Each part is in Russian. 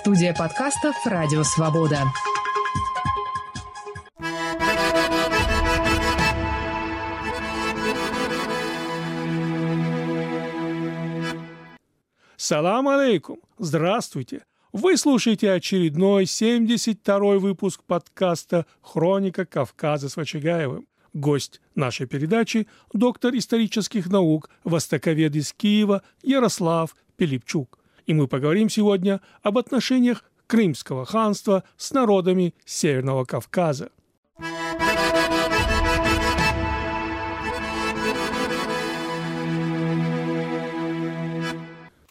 Студия подкастов «Радио Свобода». Салам алейкум! Здравствуйте! Вы слушаете очередной 72-й выпуск подкаста «Хроника Кавказа» с Вачагаевым. Гость нашей передачи – доктор исторических наук, востоковед из Киева Ярослав Пилипчук. И мы поговорим сегодня об отношениях Крымского ханства с народами Северного Кавказа.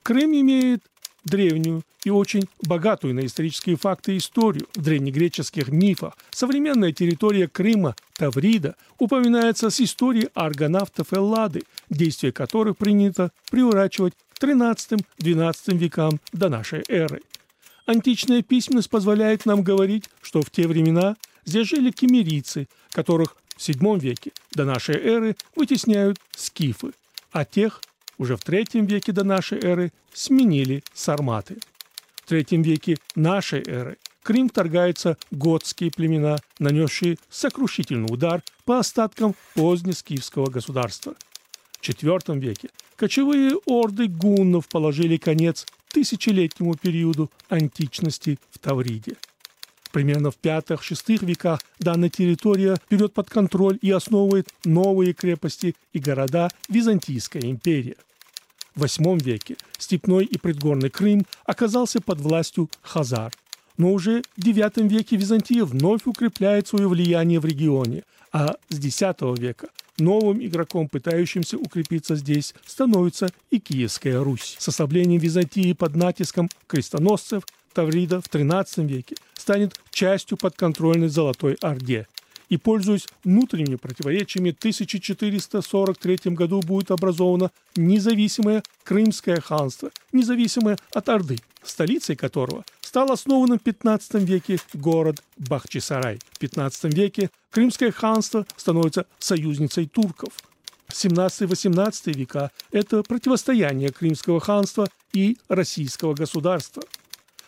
Крым имеет древнюю и очень богатую на исторические факты историю. В древнегреческих мифах современная территория Крыма, Таврида, упоминается с историей аргонавтов Эллады, действия которых принято приурачивать XIII-XII векам до нашей эры. Античная письменность позволяет нам говорить, что в те времена здесь жили кемерийцы, которых в VII веке до нашей эры вытесняют скифы, а тех уже в третьем веке до нашей эры сменили сарматы. В третьем веке нашей эры Крым вторгаются готские племена, нанесшие сокрушительный удар по остаткам позднескифского государства. IV веке кочевые орды гуннов положили конец тысячелетнему периоду античности в Тавриде. Примерно в V-VI веках данная территория берет под контроль и основывает новые крепости и города Византийская империя. В VIII веке степной и предгорный Крым оказался под властью хазар. Но уже в IX веке Византия вновь укрепляет свое влияние в регионе, а с X века новым игроком, пытающимся укрепиться здесь, становится и Киевская Русь. С ослаблением Византии под натиском крестоносцев Таврида в XIII веке станет частью подконтрольной Золотой Орде. И, пользуясь внутренними противоречиями, в 1443 году будет образовано независимое Крымское ханство, независимое от Орды, столицей которого стал основанным в 15 веке город Бахчисарай. В 15 веке Крымское ханство становится союзницей турков. 17-18 века – это противостояние Крымского ханства и российского государства.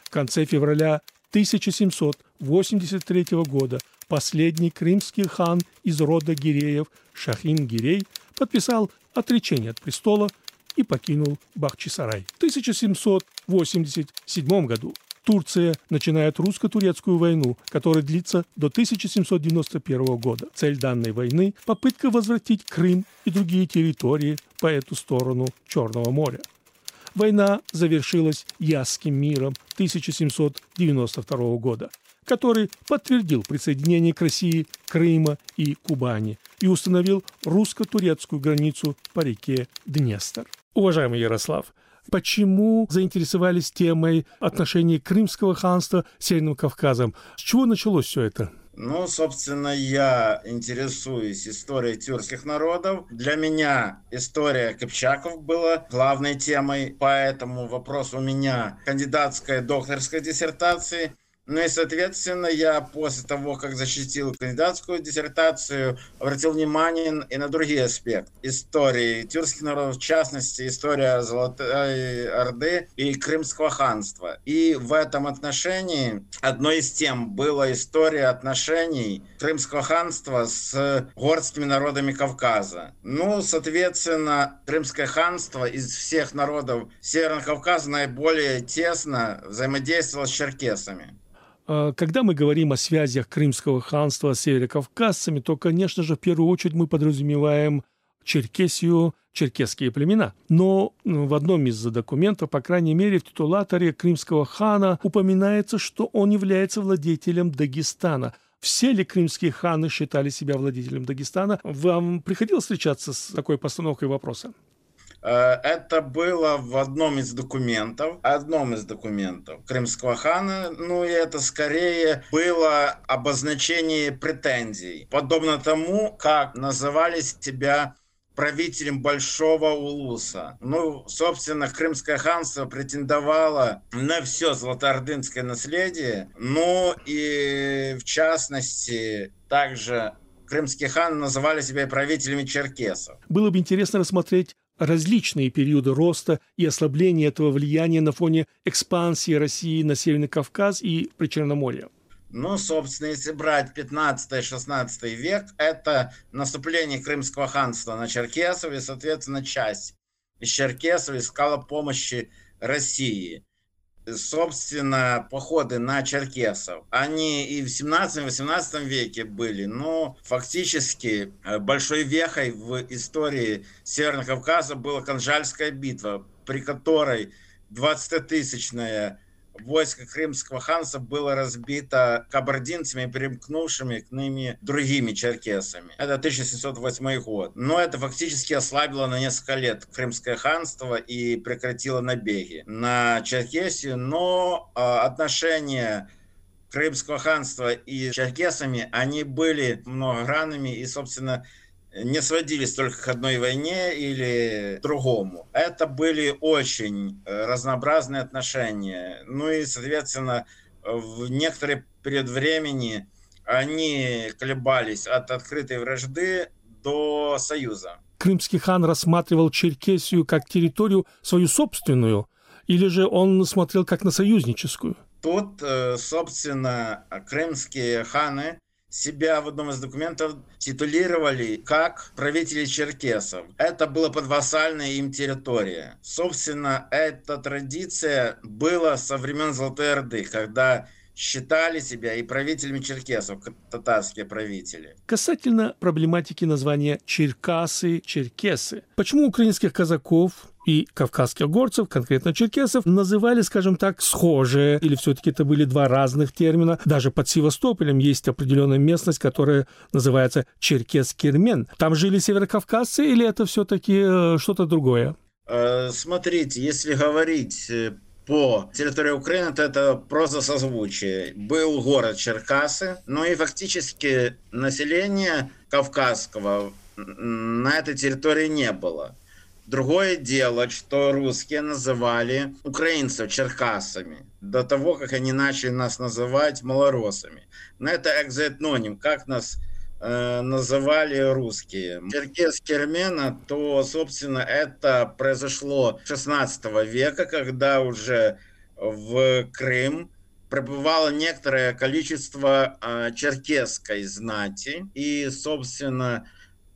В конце февраля 1783 года последний крымский хан из рода Гиреев Шахин Гирей подписал отречение от престола и покинул Бахчисарай. В 1787 году Турция начинает русско-турецкую войну, которая длится до 1791 года. Цель данной войны – попытка возвратить Крым и другие территории по эту сторону Черного моря. Война завершилась Ясским миром 1792 года, который подтвердил присоединение к России Крыма и Кубани и установил русско-турецкую границу по реке Днестр. Уважаемый Ярослав, почему заинтересовались темой отношений Крымского ханства с Северным Кавказом? С чего началось все это? Ну, собственно, я интересуюсь историей тюркских народов. Для меня история Кыпчаков была главной темой, поэтому вопрос у меня кандидатской докторской диссертации – ну и, соответственно, я после того, как защитил кандидатскую диссертацию, обратил внимание и на другие аспекты истории тюркских народов, в частности, история Золотой Орды и Крымского ханства. И в этом отношении одной из тем была история отношений Крымского ханства с горскими народами Кавказа. Ну, соответственно, Крымское ханство из всех народов Северного Кавказа наиболее тесно взаимодействовало с черкесами. А, когда мы говорим о связях Крымского ханства с северокавказцами, то, конечно же, в первую очередь мы подразумеваем Черкесию, черкесские племена. Но в одном из документов, по крайней мере, в титулаторе крымского хана упоминается, что он является владетелем Дагестана. Все ли крымские ханы считали себя владетелем Дагестана? Вам приходилось встречаться с такой постановкой вопроса? Э, это было в одном из документов, одном из документов Крымского хана, ну и это скорее было обозначение претензий, подобно тому, как называли себя правителем Большого Улуса. Ну, собственно, Крымское ханство претендовало на все золотоордынское наследие, ну и в частности также крымские ханы называли себя правителями черкесов. Было бы интересно рассмотреть различные периоды роста и ослабления этого влияния на фоне экспансии России на Северный Кавказ и Причерноморье? Ну, собственно, если брать 15-16 век, это наступление Крымского ханства на Черкесов, и, соответственно, часть из Черкесов искала помощи России собственно, походы на черкесов, они и в 17-18 веке были, но фактически э, большой вехой в истории Северного Кавказа была Канжальская битва, при которой 20-тысячная войско Крымского ханства было разбито кабардинцами, примкнувшими к ними другими черкесами. Это 1708 год. Но это фактически ослабило на несколько лет Крымское ханство и прекратило набеги на Черкесию. Но э, отношения Крымского ханства и черкесами, они были многогранными и, собственно, не сводились только к одной войне или другому. Это были очень э, разнообразные отношения. Ну и, соответственно, в некоторый период времени они колебались от открытой вражды до союза. Крымский хан рассматривал Черкесию как территорию свою собственную, или же он смотрел как на союзническую? Тут, э, собственно, крымские ханы себя в одном из документов титулировали как правители черкесов. Это была подвассальная им территория. Собственно, эта традиция была со времен Золотой Орды, когда считали себя и правителями черкесов, татарские правители. Касательно проблематики названия Черкасы, Черкесы. Почему украинских казаков и кавказских горцев, конкретно черкесов, называли, скажем так, схожие, или все-таки это были два разных термина. Даже под Севастополем есть определенная местность, которая называется Черкес-Кермен. Там жили северокавказцы или это все-таки э, что-то другое? Э, смотрите, если говорить э, по территории Украины, то это просто созвучие. Был город Черкасы, но и фактически населения кавказского на этой территории не было. Другое дело, что русские называли украинцев черкасами до того, как они начали нас называть малоросами. Но это экзоэтноним, как нас называли русские. Черкес Кермена, то, собственно, это произошло 16 века, когда уже в Крым пребывало некоторое количество э, черкесской знати. И, собственно,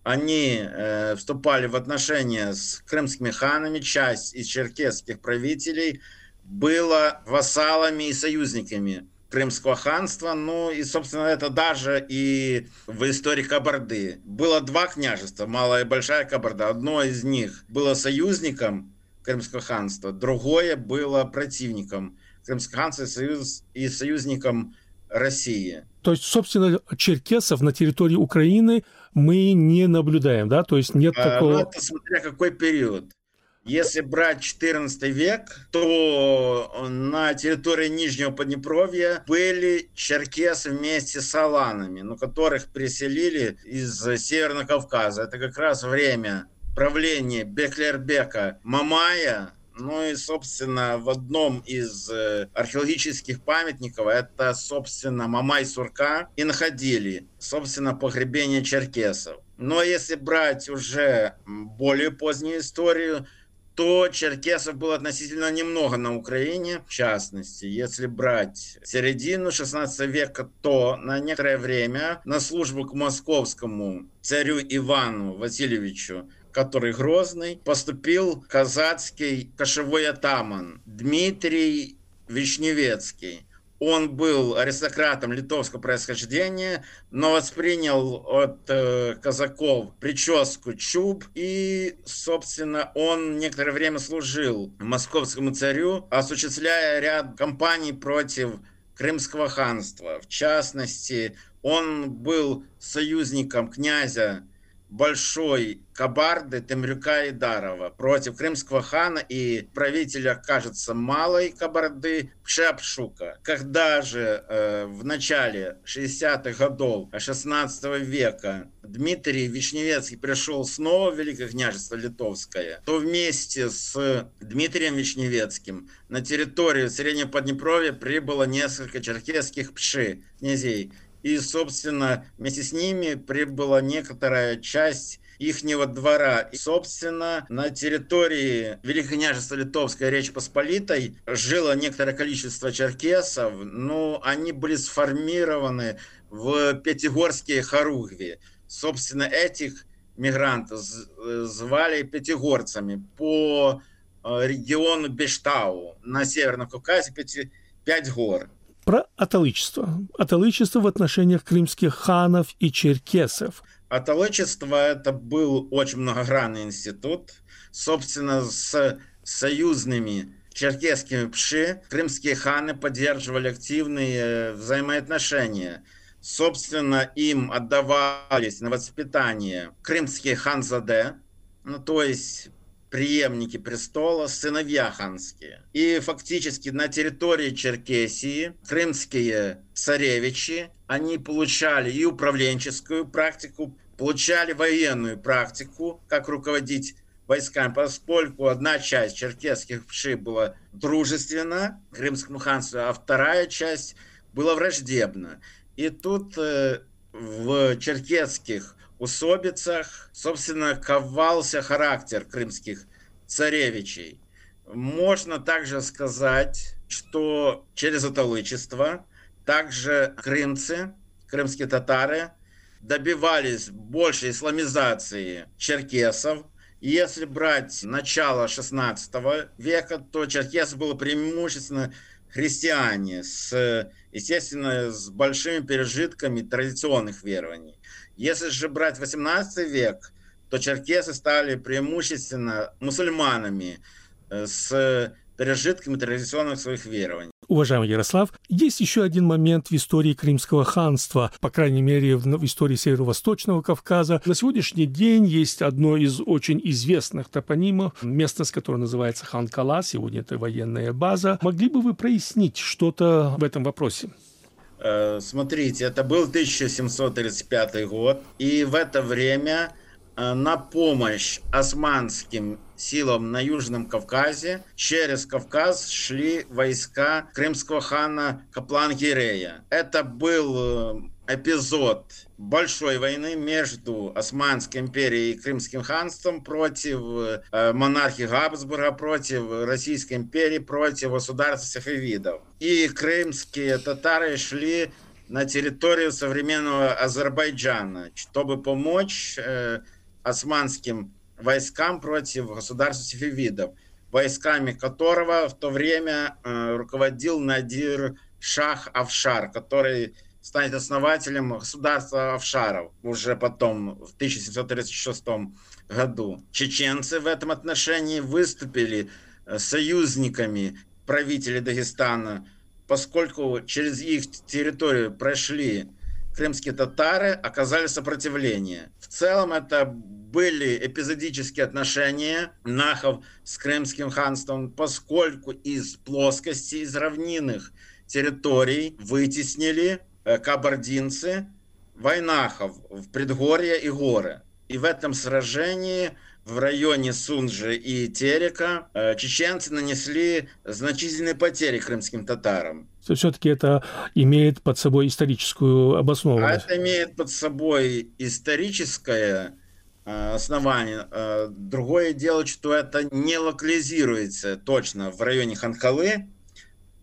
они э, вступали в отношения с крымскими ханами, часть из черкесских правителей была вассалами и союзниками Крымского ханства. Ну и, собственно, это даже и в истории Кабарды. Было два княжества, Малая и Большая Кабарда. Одно из них было союзником Крымского ханства, другое было противником Крымского ханства и, союз, и союзником России. То есть, собственно, черкесов на территории Украины мы не наблюдаем, да? То есть нет а, такого... Ну, это смотря какой период. Если брать 14 век, то на территории Нижнего Поднепровья были черкесы вместе с аланами, но которых переселили из Северного Кавказа. Это как раз время правления Беклербека Мамая, ну и, собственно, в одном из э, археологических памятников, это, собственно, Мамай-Сурка, и находили, собственно, погребение черкесов. Но если брать уже более позднюю историю, то черкесов было относительно немного на Украине. В частности, если брать середину 16 века, то на некоторое время на службу к московскому царю Ивану Васильевичу который Грозный, поступил казацкий кошевой атаман Дмитрий Вишневецкий. Он был аристократом литовского происхождения, но воспринял от э, казаков прическу чуб и, собственно, он некоторое время служил московскому царю, осуществляя ряд кампаний против Крымского ханства. В частности, он был союзником князя большой Кабарды Темрюка и Дарова против крымского хана и правителя, кажется, малой Кабарды Пшепшука. Когда же э, в начале 60-х годов 16 века Дмитрий Вишневецкий пришел снова в Великое княжество Литовское, то вместе с Дмитрием Вишневецким на территорию Среднего Поднепровья прибыло несколько черкесских пши, князей, и, собственно, вместе с ними прибыла некоторая часть ихнего двора. И, собственно, на территории Великого княжества Литовской Речи Посполитой жило некоторое количество черкесов, но они были сформированы в Пятигорские хоругви. Собственно, этих мигрантов звали пятигорцами по э, региону Бештау на Северном Кавказе, пяти, пять гор. Про аталычество. Аталычество в отношениях крымских ханов и черкесов. Аталычество – это был очень многогранный институт. Собственно, с союзными черкесскими пши крымские ханы поддерживали активные взаимоотношения – Собственно, им отдавались на воспитание крымские ханзаде, ну, то есть преемники престола, сыновья ханские. И фактически на территории Черкесии крымские царевичи, они получали и управленческую практику, получали военную практику, как руководить войсками, поскольку одна часть черкесских пши была дружественна Крымскому ханству, а вторая часть была враждебна. И тут э, в черкесских усобицах, собственно, ковался характер крымских царевичей. Можно также сказать, что через аталычество также крымцы, крымские татары добивались большей исламизации черкесов. Если брать начало 16 века, то черкес было преимущественно христиане с, естественно, с большими пережитками традиционных верований. Если же брать 18 век, то черкесы стали преимущественно мусульманами э, с пережитками традиционных своих верований. Уважаемый Ярослав, есть еще один момент в истории Крымского ханства, по крайней мере, в истории Северо-Восточного Кавказа. На сегодняшний день есть одно из очень известных топонимов, местность, которая называется Ханкала, сегодня это военная база. Могли бы вы прояснить что-то в этом вопросе? Э, смотрите, это был 1735 год, и в это время э, на помощь османским силам на Южном Кавказе через Кавказ шли войска крымского хана Каплан-Гирея. Это был э, эпизод большой войны между Османской империей и Крымским ханством против э, монархии Габсбурга, против Российской империи, против государства сафавидов. И крымские татары шли на территорию современного Азербайджана, чтобы помочь э, османским войскам против государства сефевидов, войсками которого в то время э, руководил Надир Шах Афшар, который станет основателем государства Афшаров уже потом, в 1736 году. Чеченцы в этом отношении выступили э, союзниками правителей Дагестана, поскольку через их территорию прошли крымские татары, оказали сопротивление. В целом это были эпизодические отношения нахов с Крымским ханством, поскольку из плоскости, из равнинных территорий вытеснили кабардинцы войнахов в предгорье и горы. И в этом сражении в районе Сунжи и Терека э, чеченцы нанесли значительные потери крымским татарам. Все-таки это имеет под собой историческую обоснованность. А это имеет под собой историческое Э, оснований. Э, другое дело, что это не локализируется точно в районе Ханкалы,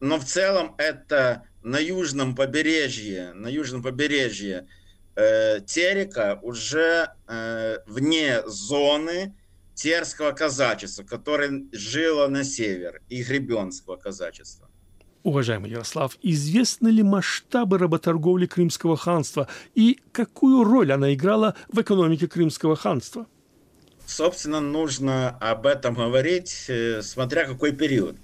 но в целом это на южном побережье, на южном побережье э, Терека уже э, вне зоны терского казачества, которое жило на север, и гребенского казачества. Уважаемый Ярослав, известны ли масштабы работорговли Крымского ханства и какую роль она играла в экономике Крымского ханства? Собственно, нужно об этом говорить, э, смотря какой период.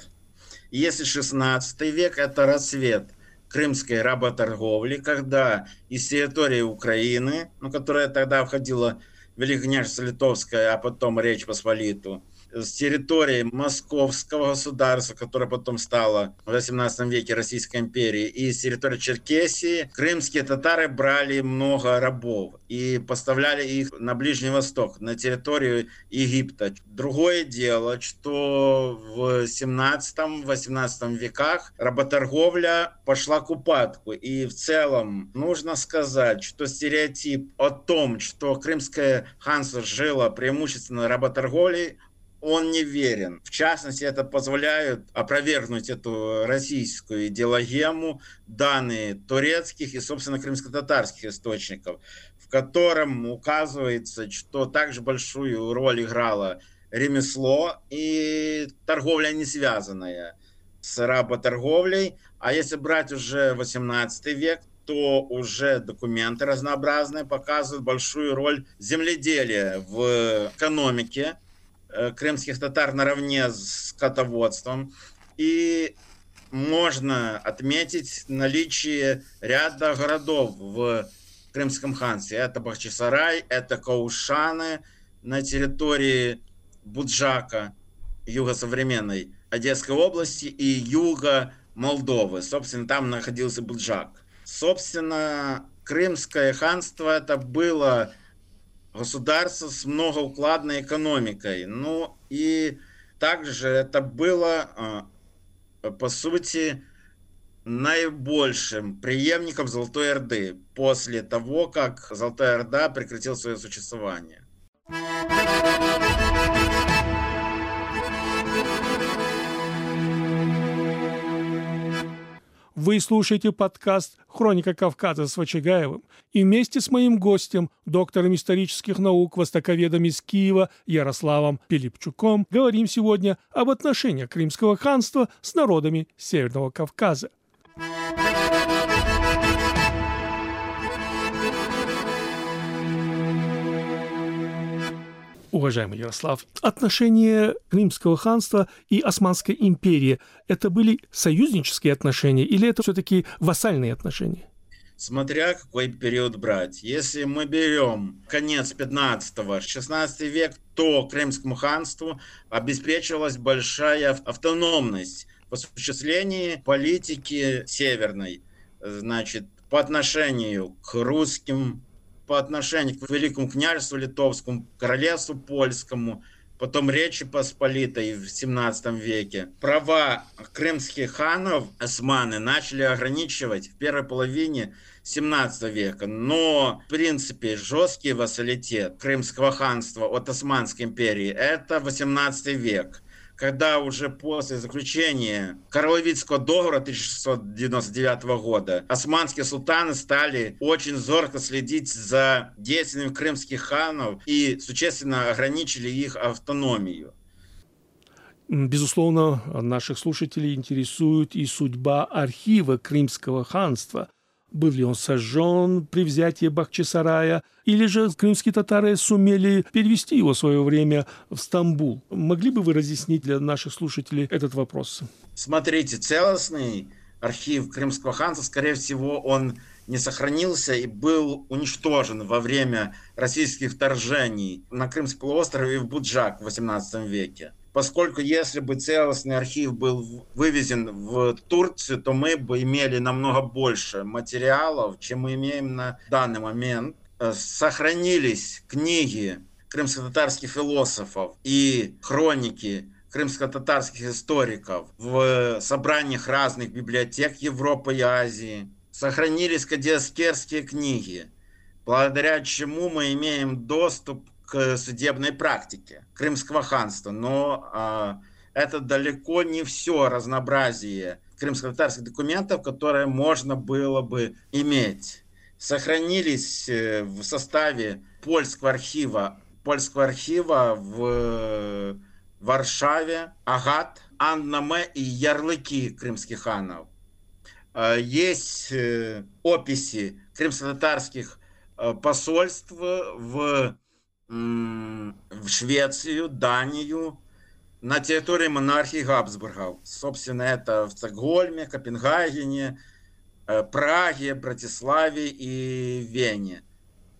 Если 16 век – это рассвет крымской работорговли, когда из территории Украины, ну, которая тогда входила в Великое княжество Литовское, а потом Речь Посполиту, с территории Московского государства, которое потом стало в 18 веке Российской империи, и с территории Черкесии, крымские татары брали много рабов и поставляли их на Ближний Восток, на территорию Египта. Другое дело, что в 17-18 веках работорговля пошла к упадку. И в целом нужно сказать, что стереотип о том, что Крымское ханство жило преимущественно работорговлей, он не верен. В частности, это позволяет опровергнуть эту российскую идеологему данные турецких и, собственно, крымско-татарских источников, в котором указывается, что также большую роль играло ремесло и торговля не связанная с работорговлей. А если брать уже 18 век, то уже документы разнообразные показывают большую роль земледелия в экономике крымских татар наравне с скотоводством. И можно отметить наличие ряда городов в Крымском ханстве. Это Бахчисарай, это Каушаны на территории Буджака, юго-современной Одесской области и юга Молдовы. Собственно, там находился Буджак. Собственно, Крымское ханство это было государство с многоукладной экономикой. Ну и также это было, а, по сути, наибольшим преемником Золотой Орды после того, как Золотая Орда прекратила свое существование. Вы слушаете подкаст «Хроника Кавказа» с Вачагаевым. И вместе с моим гостем, доктором исторических наук, востоковедом из Киева Ярославом Пилипчуком, говорим сегодня об отношениях Крымского ханства с народами Северного Кавказа. Уважаемый Ярослав, отношения Римского ханства и Османской империи – это были союзнические отношения или это все-таки вассальные отношения? Смотря какой период брать. Если мы берем конец 15-16 век, то Крымскому ханству обеспечивалась большая автономность в осуществлении политики северной, значит, по отношению к русским по отношению к Великому княжеству Литовскому, Королевству Польскому, потом Речи Посполитой в 17 веке. Права крымских ханов османы начали ограничивать в первой половине 17 века. Но, в принципе, жесткий вассалитет Крымского ханства от Османской империи – это 18 век когда уже после заключения Карловицкого договора 1699 года османские султаны стали очень зорко следить за действиями крымских ханов и существенно ограничили их автономию. Безусловно, наших слушателей интересует и судьба архива Крымского ханства – был ли он сожжен при взятии Бахчисарая, или же крымские татары сумели перевести его в свое время в Стамбул. Могли бы вы разъяснить для наших слушателей этот вопрос? Смотрите, целостный архив Крымского ханства, скорее всего, он не сохранился и был уничтожен во время российских вторжений на Крымский полуостров и в Буджак в XVIII веке поскольку если бы целостный архив был вывезен в Турцию, то мы бы имели намного больше материалов, чем мы имеем на данный момент. Э, сохранились книги крымско-татарских философов и хроники крымско-татарских историков в собраниях разных библиотек Европы и Азии. Сохранились кадиаскерские книги, благодаря чему мы имеем доступ судебной практике Крымского ханства, но э, это далеко не все разнообразие крымско-татарских документов, которые можно было бы иметь. Сохранились э, в составе польского архива, польского архива в Варшаве, Агат, Аннаме и ярлыки крымских ханов. А, есть э, описи крымско-татарских э, посольств в в Швецию, Данию, на территории монархии Габсбургов. Собственно, это в Стокгольме, Копенгагене, Праге, Братиславе и Вене.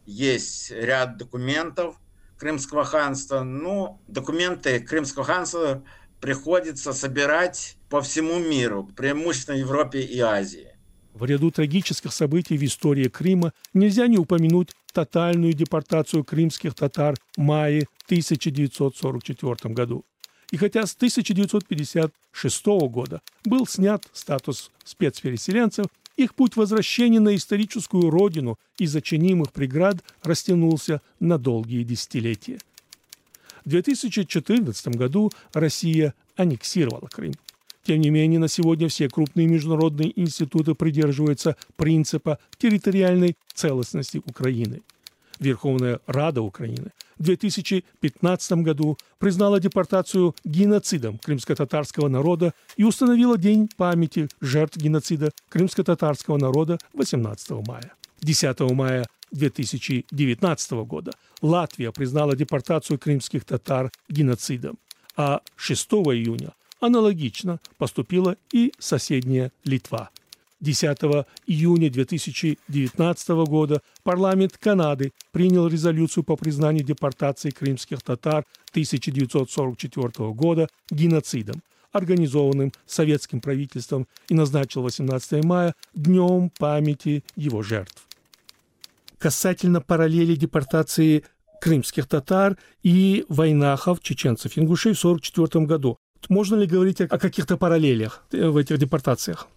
Есть ряд документов Крымского ханства. Ну, документы Крымского ханства приходится собирать по всему миру, преимущественно Европе и Азии. В ряду трагических событий в истории Крыма нельзя не упомянуть тотальную депортацию крымских татар в мае 1944 году. И хотя с 1956 года был снят статус спецпереселенцев, их путь возвращения на историческую родину из-за чинимых преград растянулся на долгие десятилетия. В 2014 году Россия аннексировала Крым. Тем не менее, на сегодня все крупные международные институты придерживаются принципа территориальной целостности Украины. Верховная Рада Украины в 2015 году признала депортацию геноцидом крымско-татарского народа и установила День памяти жертв геноцида крымско-татарского народа 18 мая. 10 мая 2019 года Латвия признала депортацию крымских татар геноцидом, а 6 июня аналогично поступила и соседняя Литва – 10 июня 2019 года парламент Канады принял резолюцию по признанию депортации крымских татар 1944 года геноцидом, организованным советским правительством и назначил 18 мая Днем памяти его жертв. Касательно параллели депортации крымских татар и войнахов, чеченцев, ингушей в 1944 году. Можно ли говорить о каких-то параллелях в этих депортациях?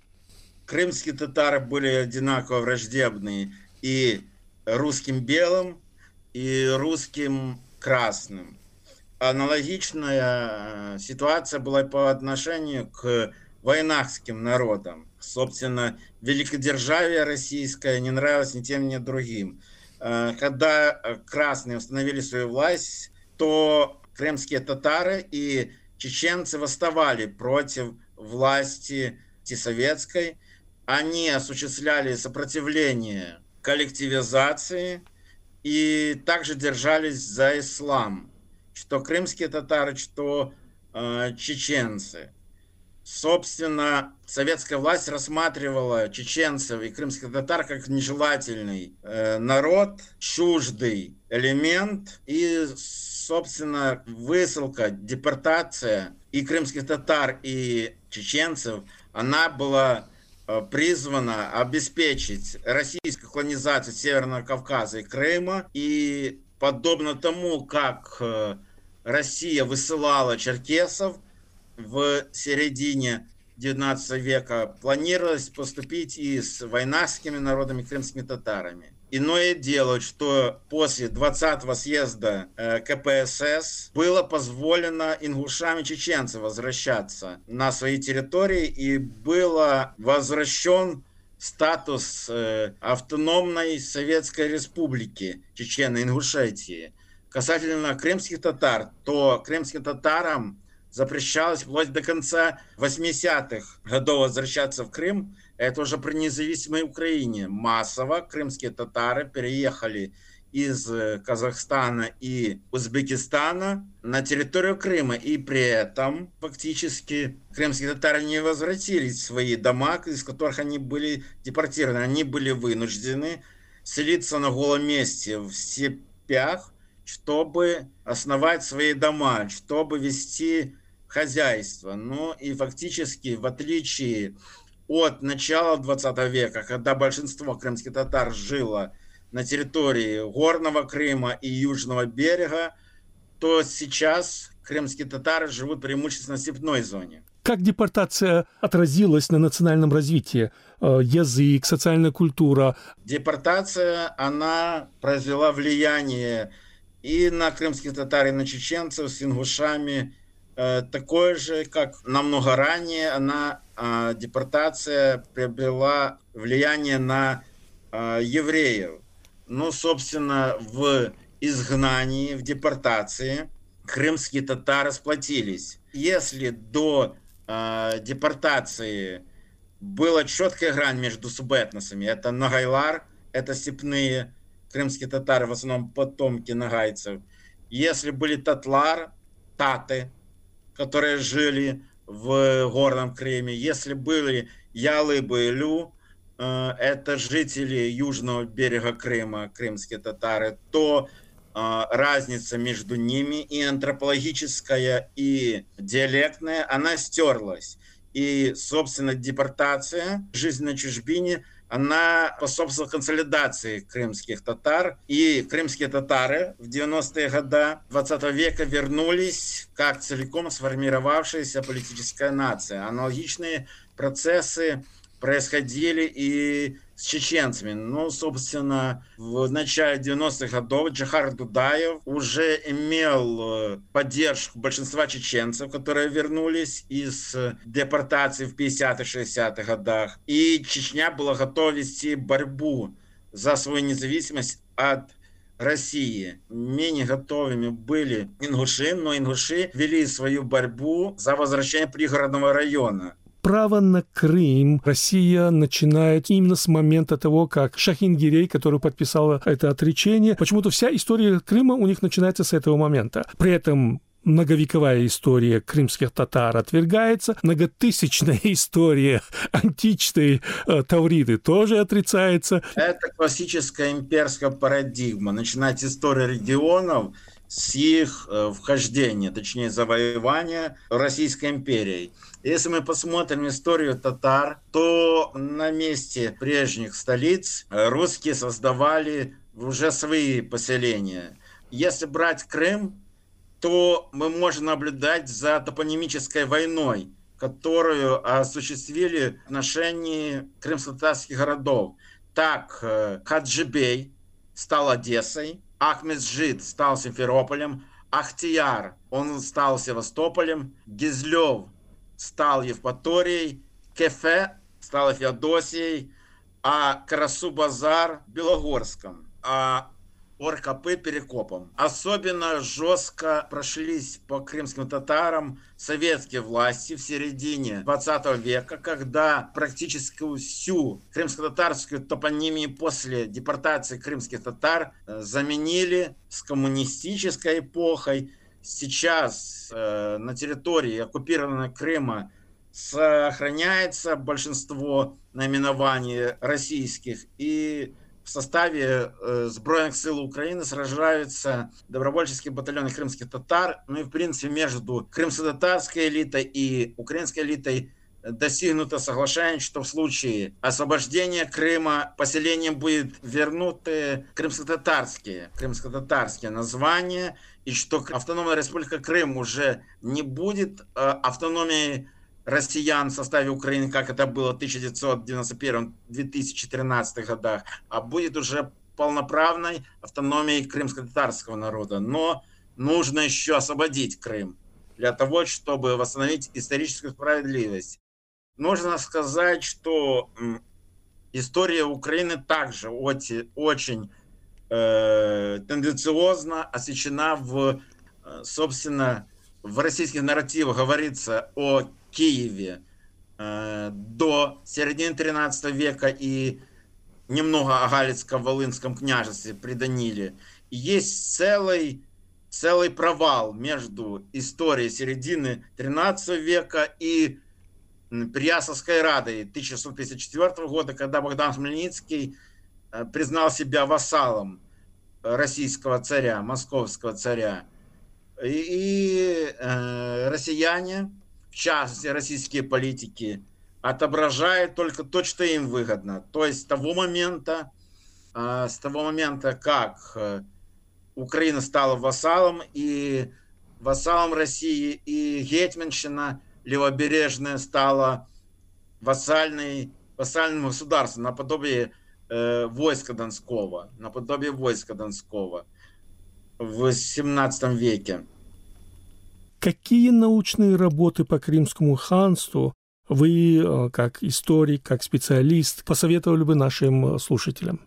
крымские татары были одинаково враждебные и русским белым, и русским красным. Аналогичная э, ситуация была по отношению к войнахским народам. Собственно, великодержавие российское не нравилось ни тем, ни другим. Э, когда красные установили свою власть, то крымские татары и чеченцы восставали против власти советской, они осуществляли сопротивление коллективизации и также держались за ислам, что крымские татары, что э, чеченцы. Собственно, советская власть рассматривала чеченцев и крымских татар как нежелательный э, народ, чуждый элемент, и, собственно, высылка, депортация и крымских татар, и чеченцев, она была Э, призвана обеспечить российскую колонизацию Северного Кавказа и Крыма. И подобно тому, как э, Россия высылала черкесов в середине 19 века, планировалось поступить и с войнахскими народами, крымскими татарами. Иное дело, что после 20-го съезда э, КПСС было позволено ингушам и чеченцам возвращаться на свои территории и было возвращен статус э, автономной Советской Республики Чечено-Ингушетии. Касательно крымских татар, то крымским татарам запрещалось вплоть до конца 80-х годов возвращаться в Крым, это уже при независимой Украине. Массово крымские татары переехали из э, Казахстана и Узбекистана на территорию Крыма. И при этом фактически крымские татары не возвратились в свои дома, из которых они были депортированы. Они были вынуждены селиться на голом месте в степях, чтобы основать свои дома, чтобы вести хозяйство. Ну и фактически, в отличие от начала 20 века, когда большинство крымских татар жило на территории Горного Крыма и Южного берега, то сейчас крымские татары живут преимущественно в степной зоне. Как депортация отразилась на национальном развитии? Э, язык, социальная культура? Депортация, она произвела влияние и на крымских татар, и на чеченцев с ингушами, такое же, как намного ранее, она, а, депортация приобрела влияние на а, евреев. Ну, собственно, в изгнании, в депортации крымские татары сплотились. Если до э, депортации была четкая грань между субэтносами, это Нагайлар, это степные крымские татары, в основном потомки нагайцев. Если были татлар, таты, которые жили в Горном Крыме, если были Ялы-Байлю, э, это жители южного берега Крыма, крымские татары, то а, разница между ними, и антропологическая, и диалектная, она стерлась. И, собственно, депортация, жизнь на чужбине – она способствовала консолидации крымских татар. И крымские татары в 90-е годы 20 века вернулись как целиком сформировавшаяся политическая нация. Аналогичные процессы происходили и с чеченцами. Ну, собственно, в начале 90-х годов Джахар Дудаев уже имел э, поддержку большинства чеченцев, которые вернулись из депортации в 50-х, 60-х годах. И Чечня была готова вести борьбу за свою независимость от России. Менее готовыми были ингуши, но ингуши вели свою борьбу за возвращение пригородного района право на Крым Россия начинает именно с момента того, как Шахин Гирей, который подписал это отречение, почему-то вся история Крыма у них начинается с этого момента. При этом многовековая история крымских татар отвергается, многотысячная история античной э, Тавриды тоже отрицается. Это классическая имперская парадигма. Начинать историю регионов с их э, вхождения, точнее завоевания Российской империей. Если мы посмотрим историю татар, то на месте прежних столиц э, русские создавали уже свои поселения. Если брать Крым, то мы можем наблюдать за топонимической войной, которую осуществили в отношении крымско-татарских городов. Так, э, Хаджибей стал Одессой, Ахмеджид стал Симферополем, Ахтияр, он стал Севастополем, Гизлев стал Евпаторией, Кефе стала Феодосией, а Карасу-Базар – Белогорском, а Оркопы – Перекопом. Особенно жестко прошлись по крымским татарам советские власти в середине 20 века, когда практически всю крымско-татарскую топонимию после депортации крымских татар э, заменили с коммунистической эпохой – сейчас э, на территории оккупированного Крыма сохраняется большинство наименований российских, и в составе э, Сбройных сил Украины сражаются добровольческие батальоны крымских татар, ну и в принципе между крымско-татарской элитой и украинской элитой достигнуто соглашение, что в случае освобождения Крыма поселением будет вернуты крымско-татарские, крымско-татарские названия, и что автономная республика Крым уже не будет э, автономией россиян в составе Украины, как это было в 1991-2013 годах, а будет уже полноправной автономией крымско-татарского народа. Но нужно еще освободить Крым для того, чтобы восстановить историческую справедливость. Нужно сказать, что история Украины также очень, э, тенденциозно освещена в, э, собственно, в российских нарративах говорится о Киеве э, до середины 13 века и немного о Галицко-Волынском княжестве при Даниле. есть целый, целый провал между историей середины 13 века и Приясовской Радой 1654 года, когда Богдан Хмельницкий э, признал себя вассалом российского царя, московского царя. И, и э, россияне, в частности российские политики, отображают только то, что им выгодно. То есть с того момента, э, с того момента, как э, Украина стала вассалом и вассалом России, и Гетьманщина – левобережная стала вассальной, вассальным государством, наподобие э, войска Донского, наподобие войска Донского в 17 веке. Какие научные работы по Крымскому ханству вы, э, как историк, как специалист, посоветовали бы нашим слушателям?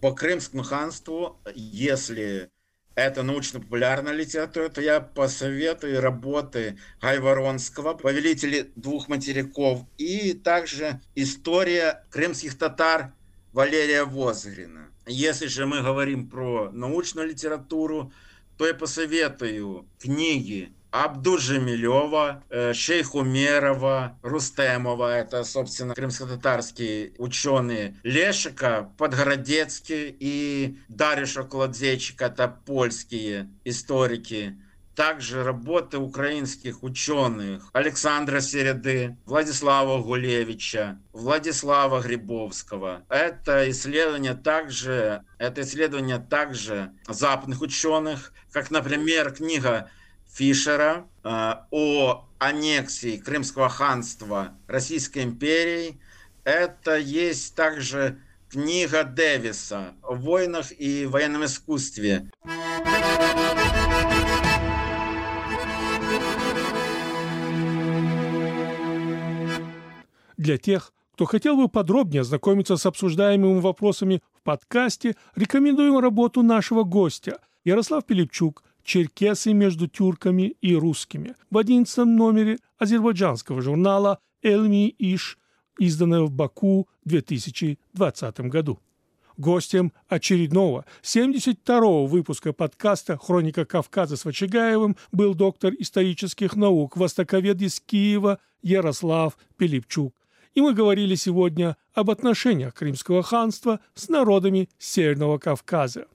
По Крымскому ханству, если это научно-популярная литература, то я посоветую работы Гайворонского, повелители двух материков, и также история крымских татар Валерия Возгрина. Если же мы говорим про научную литературу, то я посоветую книги Абду-Джемилева, э, Шейх Умерова, Рустемова, это, собственно, крымско-татарские ученые, Лешика, Подгородецкий и Дариша Кладзечик, это польские историки также работы украинских ученых Александра Середы, Владислава Гулевича, Владислава Грибовского. Это исследование также, это исследование также западных ученых, как, например, книга Фишера э, о аннексии Крымского ханства Российской империей. Это есть также книга Дэвиса о войнах и военном искусстве. Для тех, кто хотел бы подробнее ознакомиться с обсуждаемыми вопросами в подкасте, рекомендуем работу нашего гостя Ярослав Пилипчук «Черкесы между тюрками и русскими» в 11 номере азербайджанского журнала «Элми Иш», изданного в Баку в 2020 году. Гостем очередного 72-го выпуска подкаста «Хроника Кавказа» с Вачагаевым был доктор исторических наук, востоковед из Киева Ярослав Пилипчук. И мы говорили сегодня об отношениях Крымского ханства с народами Северного Кавказа.